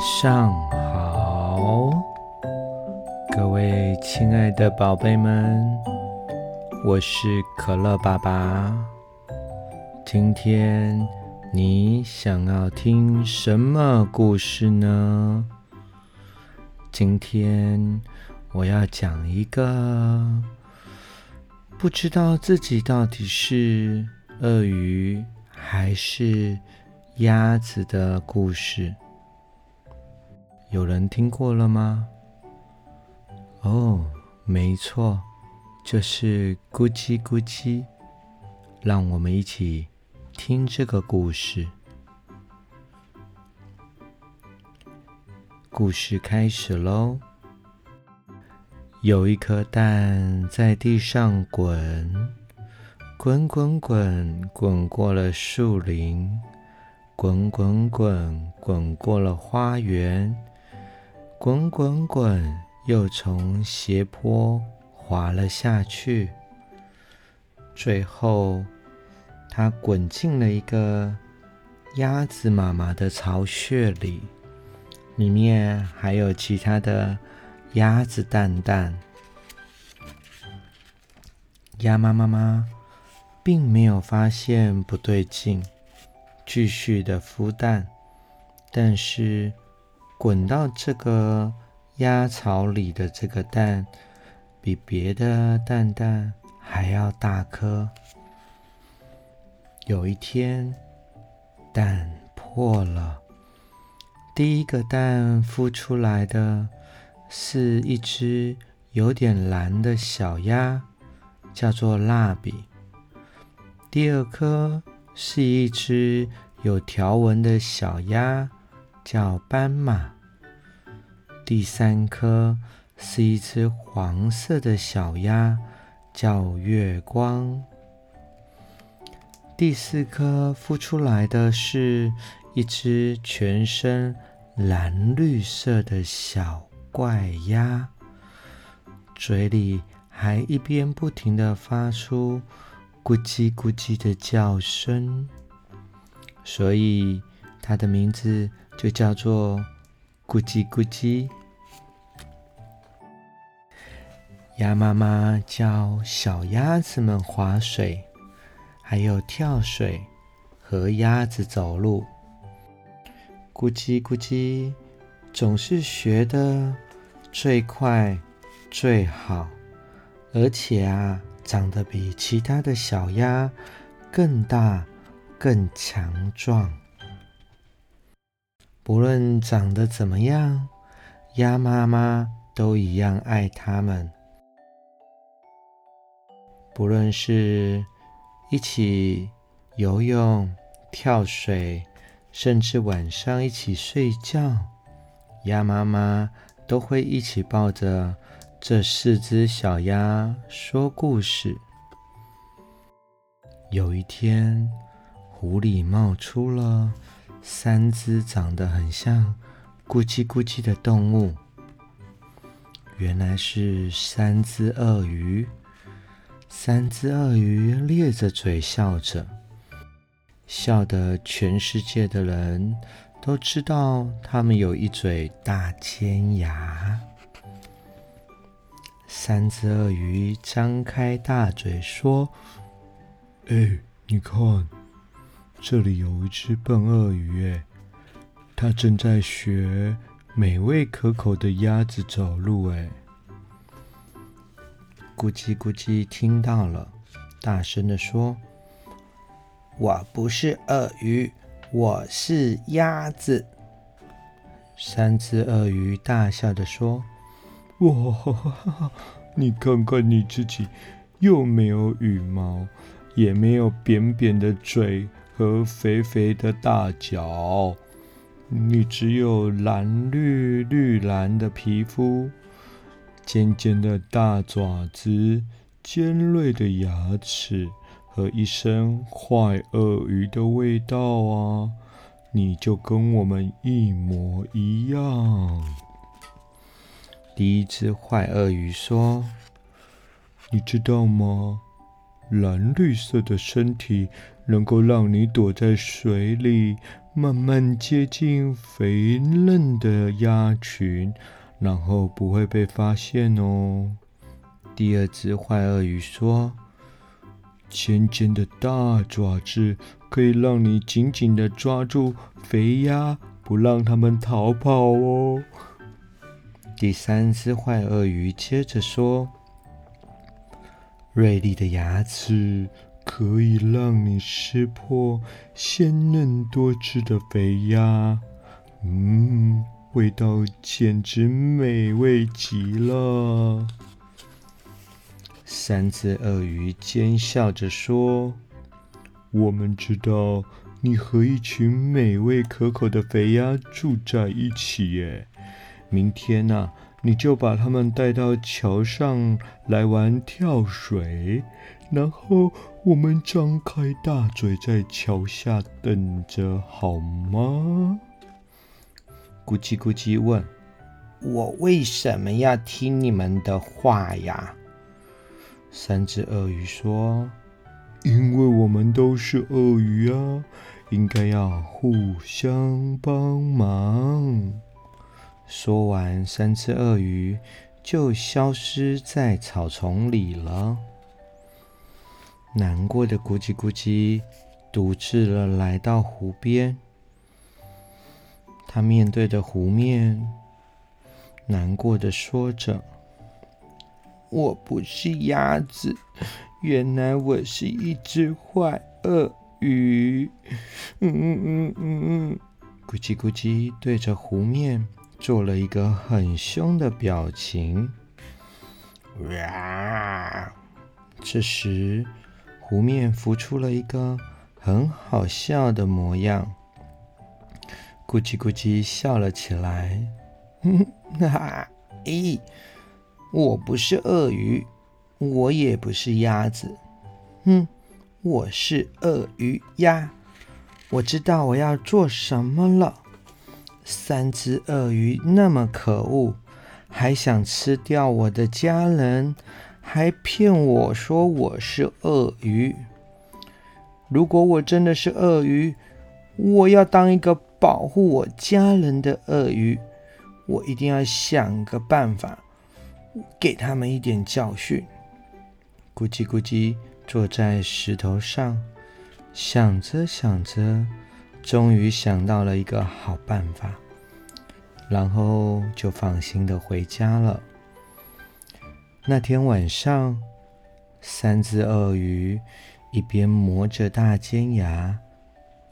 上好，各位亲爱的宝贝们，我是可乐爸爸。今天你想要听什么故事呢？今天我要讲一个不知道自己到底是鳄鱼还是鸭子的故事。有人听过了吗？哦，没错，就是咕叽咕叽。让我们一起听这个故事。故事开始喽！有一颗蛋在地上滚，滚滚滚，滚过了树林，滚滚滚，滚过了花园。滚滚滚，又从斜坡滑了下去。最后，它滚进了一个鸭子妈妈的巢穴里，里面还有其他的鸭子蛋蛋。鸭妈妈妈并没有发现不对劲，继续的孵蛋，但是。滚到这个鸭巢里的这个蛋，比别的蛋蛋还要大颗。有一天，蛋破了，第一个蛋孵出来的是一只有点蓝的小鸭，叫做蜡笔。第二颗是一只有条纹的小鸭。叫斑马。第三颗是一只黄色的小鸭，叫月光。第四颗孵出来的是一只全身蓝绿色的小怪鸭，嘴里还一边不停的发出咕叽咕叽的叫声，所以它的名字。就叫做咕叽咕叽。鸭妈妈教小鸭子们划水，还有跳水和鸭子走路。咕叽咕叽，总是学的最快最好，而且啊，长得比其他的小鸭更大、更强壮。无论长得怎么样，鸭妈妈都一样爱它们。不论是一起游泳、跳水，甚至晚上一起睡觉，鸭妈妈都会一起抱着这四只小鸭说故事。有一天，湖里冒出了。三只长得很像咕叽咕叽的动物，原来是三只鳄鱼。三只鳄鱼咧着嘴笑着，笑得全世界的人都知道它们有一嘴大尖牙。三只鳄鱼张开大嘴说：“哎，你看。”这里有一只笨鳄鱼，哎，它正在学美味可口的鸭子走路，哎。咕叽咕叽听到了，大声的说：“我不是鳄鱼，我是鸭子。”三只鳄鱼大笑的说：“哇哈哈，你看看你自己，又没有羽毛，也没有扁扁的嘴。”和肥肥的大脚，你只有蓝绿绿蓝的皮肤，尖尖的大爪子，尖锐的牙齿和一身坏鳄鱼的味道啊！你就跟我们一模一样。第一只坏鳄鱼说：“你知道吗？蓝绿色的身体。”能够让你躲在水里慢慢接近肥嫩的鸭群，然后不会被发现哦。第二只坏鳄鱼说：“尖尖的大爪子可以让你紧紧的抓住肥鸭，不让它们逃跑哦。”第三只坏鳄鱼接着说：“锐利的牙齿。”可以让你吃破鲜嫩多汁的肥鸭，嗯，味道简直美味极了。三只鳄鱼奸笑着说：“我们知道你和一群美味可口的肥鸭住在一起耶，明天呐。”你就把他们带到桥上来玩跳水，然后我们张开大嘴在桥下等着，好吗？咕叽咕叽问：“我为什么要听你们的话呀？”三只鳄鱼说：“因为我们都是鳄鱼啊，应该要互相帮忙。”说完，三只鳄鱼就消失在草丛里了。难过的咕叽咕叽独自的来到湖边，他面对着湖面，难过的说着：“我不是鸭子，原来我是一只坏鳄鱼。”嗯嗯嗯嗯嗯，咕叽咕叽对着湖面。做了一个很凶的表情。哇！这时，湖面浮出了一个很好笑的模样。咕叽咕叽笑了起来。哈哈！咦，我不是鳄鱼，我也不是鸭子。哼，我是鳄鱼鸭。我知道我要做什么了。三只鳄鱼那么可恶，还想吃掉我的家人，还骗我说我是鳄鱼。如果我真的是鳄鱼，我要当一个保护我家人的鳄鱼。我一定要想个办法，给他们一点教训。咕叽咕叽坐在石头上，想着想着。终于想到了一个好办法，然后就放心的回家了。那天晚上，三只鳄鱼一边磨着大尖牙，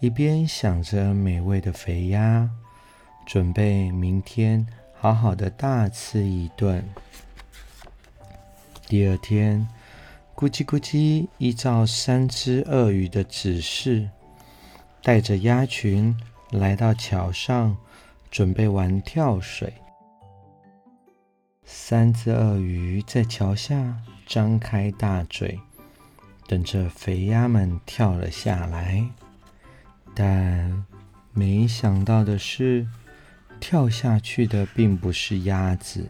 一边想着美味的肥鸭，准备明天好好的大吃一顿。第二天，咕叽咕叽依照三只鳄鱼的指示。带着鸭群来到桥上，准备玩跳水。三只鳄鱼在桥下张开大嘴，等着肥鸭们跳了下来。但没想到的是，跳下去的并不是鸭子，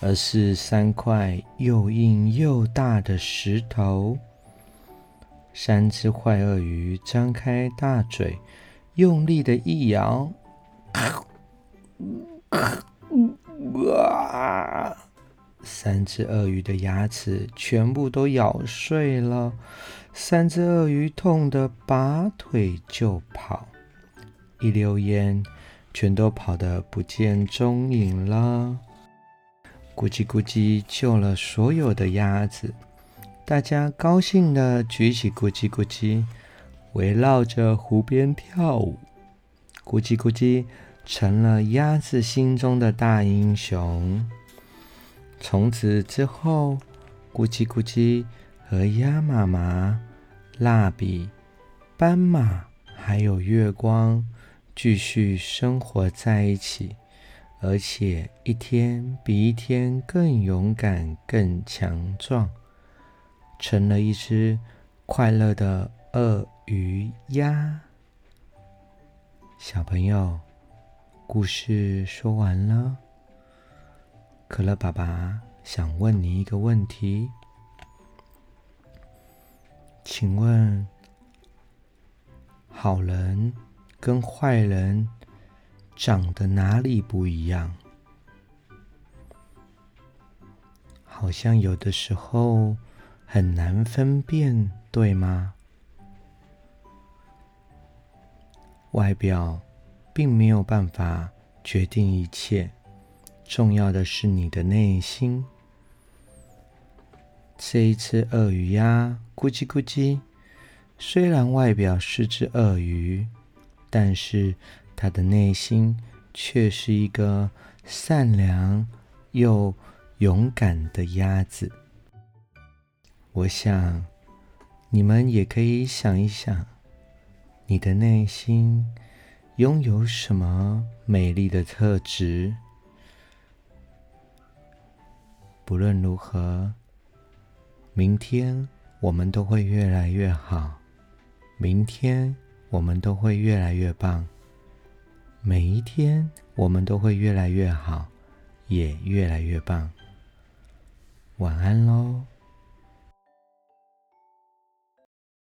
而是三块又硬又大的石头。三只坏鳄鱼张开大嘴，用力的一咬，哇！三只鳄鱼的牙齿全部都咬碎了。三只鳄鱼痛得拔腿就跑，一溜烟，全都跑得不见踪影了。咕叽咕叽救了所有的鸭子。大家高兴的举起咕叽咕叽，围绕着湖边跳舞。咕叽咕叽成了鸭子心中的大英雄。从此之后，咕叽咕叽和鸭妈妈、蜡笔、斑马还有月光继续生活在一起，而且一天比一天更勇敢、更强壮。成了一只快乐的鳄鱼鸭。小朋友，故事说完了。可乐爸爸想问你一个问题，请问，好人跟坏人长得哪里不一样？好像有的时候很难分辨，对吗？外表并没有办法决定一切，重要的是你的内心。这一只鳄鱼呀，咕叽咕叽，虽然外表是只鳄鱼，但是它的内心却是一个善良又勇敢的鸭子。我想，你们也可以想一想，你的内心拥有什么美丽的特质？不论如何。明天我们都会越来越好，明天我们都会越来越棒，每一天我们都会越来越好，也越来越棒。晚安喽。